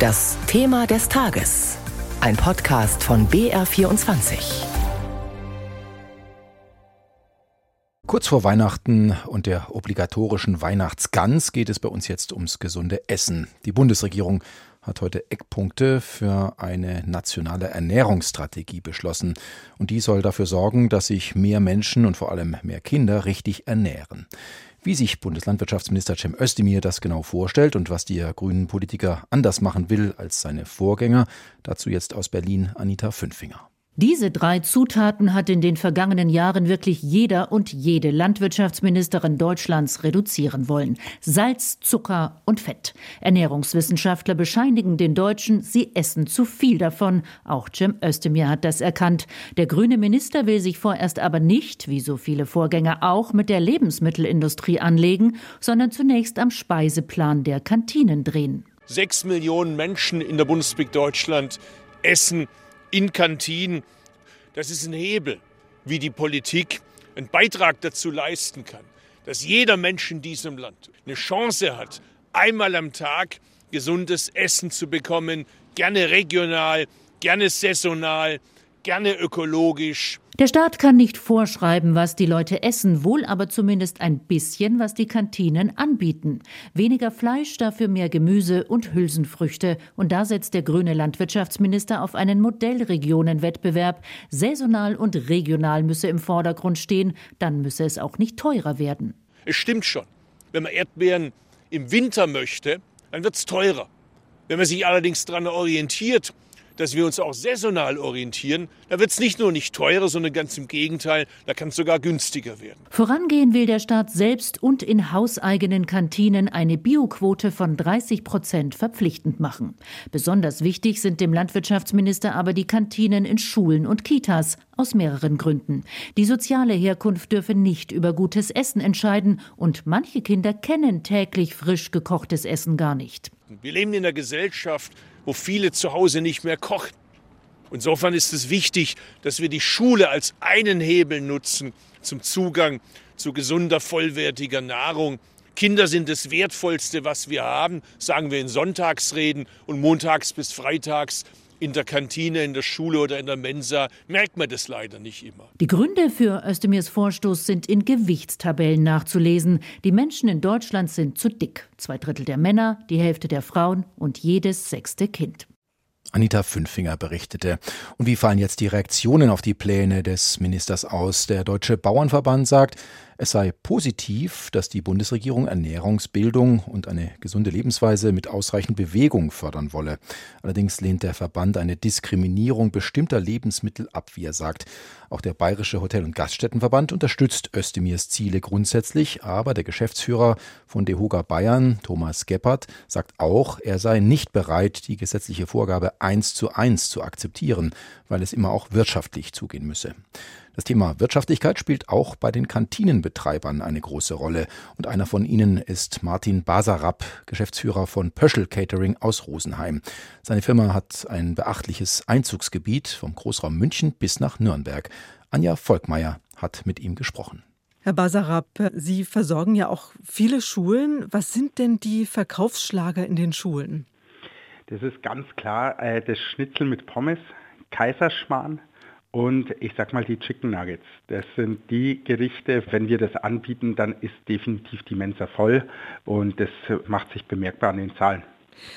Das Thema des Tages. Ein Podcast von BR24. Kurz vor Weihnachten und der obligatorischen Weihnachtsgans geht es bei uns jetzt ums gesunde Essen. Die Bundesregierung hat heute Eckpunkte für eine nationale Ernährungsstrategie beschlossen. Und die soll dafür sorgen, dass sich mehr Menschen und vor allem mehr Kinder richtig ernähren. Wie sich Bundeslandwirtschaftsminister Cem Özdemir das genau vorstellt und was der grünen Politiker anders machen will als seine Vorgänger, dazu jetzt aus Berlin Anita Fünfinger. Diese drei Zutaten hat in den vergangenen Jahren wirklich jeder und jede Landwirtschaftsministerin Deutschlands reduzieren wollen. Salz, Zucker und Fett. Ernährungswissenschaftler bescheinigen den Deutschen, sie essen zu viel davon. Auch Cem Özdemir hat das erkannt. Der grüne Minister will sich vorerst aber nicht, wie so viele Vorgänger auch, mit der Lebensmittelindustrie anlegen, sondern zunächst am Speiseplan der Kantinen drehen. Sechs Millionen Menschen in der Bundesrepublik Deutschland essen in Kantinen. Das ist ein Hebel, wie die Politik einen Beitrag dazu leisten kann, dass jeder Mensch in diesem Land eine Chance hat, einmal am Tag gesundes Essen zu bekommen, gerne regional, gerne saisonal, gerne ökologisch. Der Staat kann nicht vorschreiben, was die Leute essen, wohl aber zumindest ein bisschen, was die Kantinen anbieten. Weniger Fleisch, dafür mehr Gemüse und Hülsenfrüchte. Und da setzt der grüne Landwirtschaftsminister auf einen Modellregionenwettbewerb. Saisonal und regional müsse im Vordergrund stehen, dann müsse es auch nicht teurer werden. Es stimmt schon. Wenn man Erdbeeren im Winter möchte, dann wird es teurer. Wenn man sich allerdings daran orientiert, dass wir uns auch saisonal orientieren. Da wird es nicht nur nicht teurer, sondern ganz im Gegenteil, da kann es sogar günstiger werden. Vorangehen will der Staat selbst und in hauseigenen Kantinen eine Bioquote von 30 Prozent verpflichtend machen. Besonders wichtig sind dem Landwirtschaftsminister aber die Kantinen in Schulen und Kitas aus mehreren Gründen. Die soziale Herkunft dürfe nicht über gutes Essen entscheiden und manche Kinder kennen täglich frisch gekochtes Essen gar nicht. Wir leben in einer Gesellschaft, wo viele zu Hause nicht mehr kochen. Insofern ist es wichtig, dass wir die Schule als einen Hebel nutzen zum Zugang zu gesunder, vollwertiger Nahrung. Kinder sind das Wertvollste, was wir haben, sagen wir in Sonntagsreden und montags bis freitags in der Kantine, in der Schule oder in der Mensa merkt man das leider nicht immer. Die Gründe für Özdemirs Vorstoß sind in Gewichtstabellen nachzulesen. Die Menschen in Deutschland sind zu dick. Zwei Drittel der Männer, die Hälfte der Frauen und jedes sechste Kind. Anita Fünfinger berichtete. Und wie fallen jetzt die Reaktionen auf die Pläne des Ministers aus? Der Deutsche Bauernverband sagt, es sei positiv, dass die Bundesregierung Ernährungsbildung und eine gesunde Lebensweise mit ausreichend Bewegung fördern wolle. Allerdings lehnt der Verband eine Diskriminierung bestimmter Lebensmittel ab, wie er sagt. Auch der Bayerische Hotel- und Gaststättenverband unterstützt Özdemirs Ziele grundsätzlich, aber der Geschäftsführer von DeHoga Bayern, Thomas Geppert, sagt auch, er sei nicht bereit, die gesetzliche Vorgabe eins zu eins zu akzeptieren, weil es immer auch wirtschaftlich zugehen müsse. Das Thema Wirtschaftlichkeit spielt auch bei den Kantinenbetreibern eine große Rolle. Und einer von ihnen ist Martin Basarab, Geschäftsführer von Pöschel Catering aus Rosenheim. Seine Firma hat ein beachtliches Einzugsgebiet vom Großraum München bis nach Nürnberg. Anja Volkmeier hat mit ihm gesprochen. Herr Basarab, Sie versorgen ja auch viele Schulen. Was sind denn die Verkaufsschlager in den Schulen? Das ist ganz klar äh, das Schnitzel mit Pommes, Kaiserschmarrn, und ich sag mal die Chicken Nuggets. Das sind die Gerichte, wenn wir das anbieten, dann ist definitiv die Mensa voll und das macht sich bemerkbar an den Zahlen.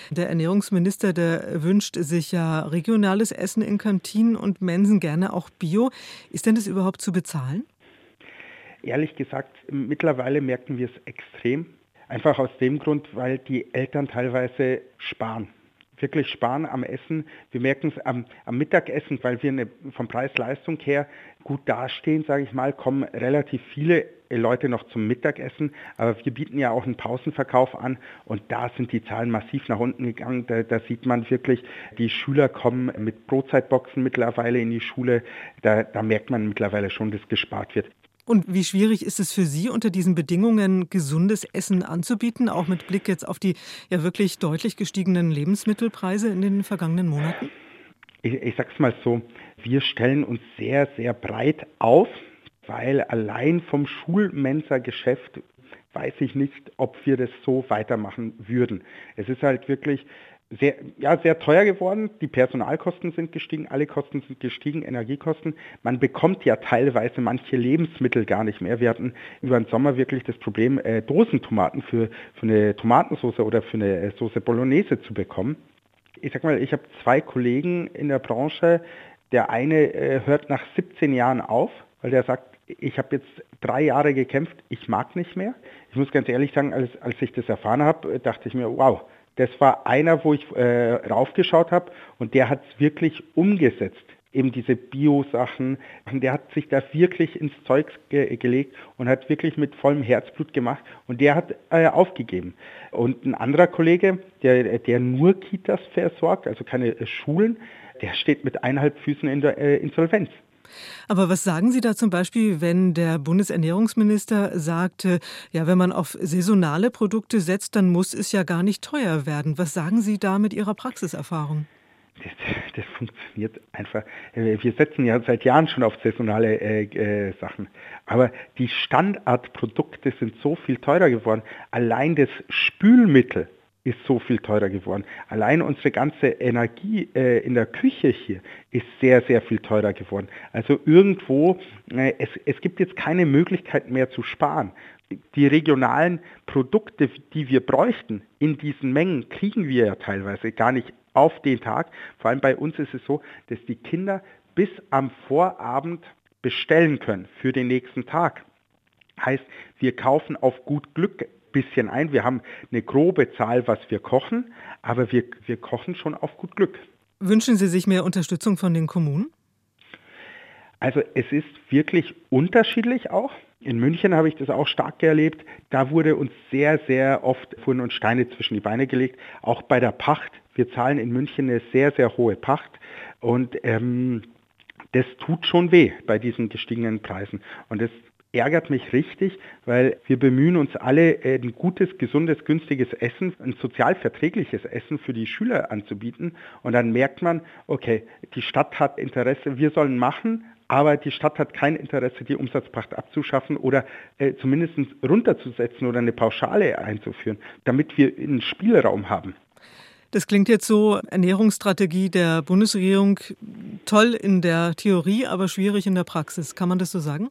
Der Ernährungsminister, der wünscht sich ja regionales Essen in Kantinen und Mensen, gerne auch Bio. Ist denn das überhaupt zu bezahlen? Ehrlich gesagt, mittlerweile merken wir es extrem. Einfach aus dem Grund, weil die Eltern teilweise sparen wirklich sparen am Essen. Wir merken es am, am, Mittagessen, weil wir eine, vom Preis-Leistung her gut dastehen, sage ich mal, kommen relativ viele Leute noch zum Mittagessen. Aber wir bieten ja auch einen Pausenverkauf an und da sind die Zahlen massiv nach unten gegangen. Da, da sieht man wirklich, die Schüler kommen mit Brotzeitboxen mittlerweile in die Schule. Da, da merkt man mittlerweile schon, dass gespart wird. Und wie schwierig ist es für Sie, unter diesen Bedingungen gesundes Essen anzubieten, auch mit Blick jetzt auf die ja wirklich deutlich gestiegenen Lebensmittelpreise in den vergangenen Monaten? Ich, ich sag's mal so, wir stellen uns sehr, sehr breit auf, weil allein vom Schulmensa-Geschäft weiß ich nicht, ob wir das so weitermachen würden. Es ist halt wirklich sehr, ja, sehr teuer geworden. Die Personalkosten sind gestiegen, alle Kosten sind gestiegen, Energiekosten. Man bekommt ja teilweise manche Lebensmittel gar nicht mehr. Wir hatten über den Sommer wirklich das Problem, äh, Dosentomaten für, für eine Tomatensauce oder für eine äh, Soße Bolognese zu bekommen. Ich sag mal, ich habe zwei Kollegen in der Branche. Der eine äh, hört nach 17 Jahren auf, weil der sagt, ich habe jetzt drei Jahre gekämpft, ich mag nicht mehr. Ich muss ganz ehrlich sagen, als, als ich das erfahren habe, dachte ich mir, wow, das war einer, wo ich äh, raufgeschaut habe und der hat es wirklich umgesetzt. Eben diese Bio-Sachen. Der hat sich da wirklich ins Zeug ge gelegt und hat wirklich mit vollem Herzblut gemacht und der hat äh, aufgegeben. Und ein anderer Kollege, der, der nur Kitas versorgt, also keine äh, Schulen, der steht mit eineinhalb Füßen in der äh, Insolvenz. Aber was sagen Sie da zum Beispiel, wenn der Bundesernährungsminister sagte, ja, wenn man auf saisonale Produkte setzt, dann muss es ja gar nicht teuer werden. Was sagen Sie da mit Ihrer Praxiserfahrung? Das, das, funktioniert einfach. Wir setzen ja seit Jahren schon auf saisonale äh, äh, Sachen. Aber die Standardprodukte sind so viel teurer geworden. Allein das Spülmittel ist so viel teurer geworden. Allein unsere ganze Energie äh, in der Küche hier ist sehr, sehr viel teurer geworden. Also irgendwo, äh, es, es gibt jetzt keine Möglichkeit mehr zu sparen. Die regionalen Produkte, die wir bräuchten in diesen Mengen, kriegen wir ja teilweise gar nicht auf den Tag. Vor allem bei uns ist es so, dass die Kinder bis am Vorabend bestellen können für den nächsten Tag. Heißt, wir kaufen auf gut Glück bisschen ein. Wir haben eine grobe Zahl, was wir kochen, aber wir, wir kochen schon auf gut Glück. Wünschen Sie sich mehr Unterstützung von den Kommunen? Also es ist wirklich unterschiedlich auch. In München habe ich das auch stark erlebt. Da wurde uns sehr, sehr oft wurden uns Steine zwischen die Beine gelegt. Auch bei der Pacht. Wir zahlen in München eine sehr, sehr hohe Pacht. Und ähm, das tut schon weh bei diesen gestiegenen Preisen. Und das ärgert mich richtig, weil wir bemühen uns alle, äh, ein gutes, gesundes, günstiges Essen, ein sozial verträgliches Essen für die Schüler anzubieten. Und dann merkt man, okay, die Stadt hat Interesse, wir sollen machen, aber die Stadt hat kein Interesse, die Umsatzpracht abzuschaffen oder äh, zumindest runterzusetzen oder eine Pauschale einzuführen, damit wir einen Spielraum haben. Das klingt jetzt so, Ernährungsstrategie der Bundesregierung toll in der Theorie, aber schwierig in der Praxis. Kann man das so sagen?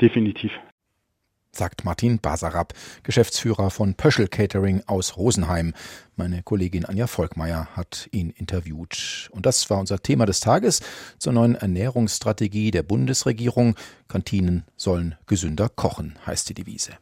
Definitiv. Sagt Martin Basarab, Geschäftsführer von Pöschel Catering aus Rosenheim. Meine Kollegin Anja Volkmeier hat ihn interviewt. Und das war unser Thema des Tages zur neuen Ernährungsstrategie der Bundesregierung. Kantinen sollen gesünder kochen, heißt die Devise.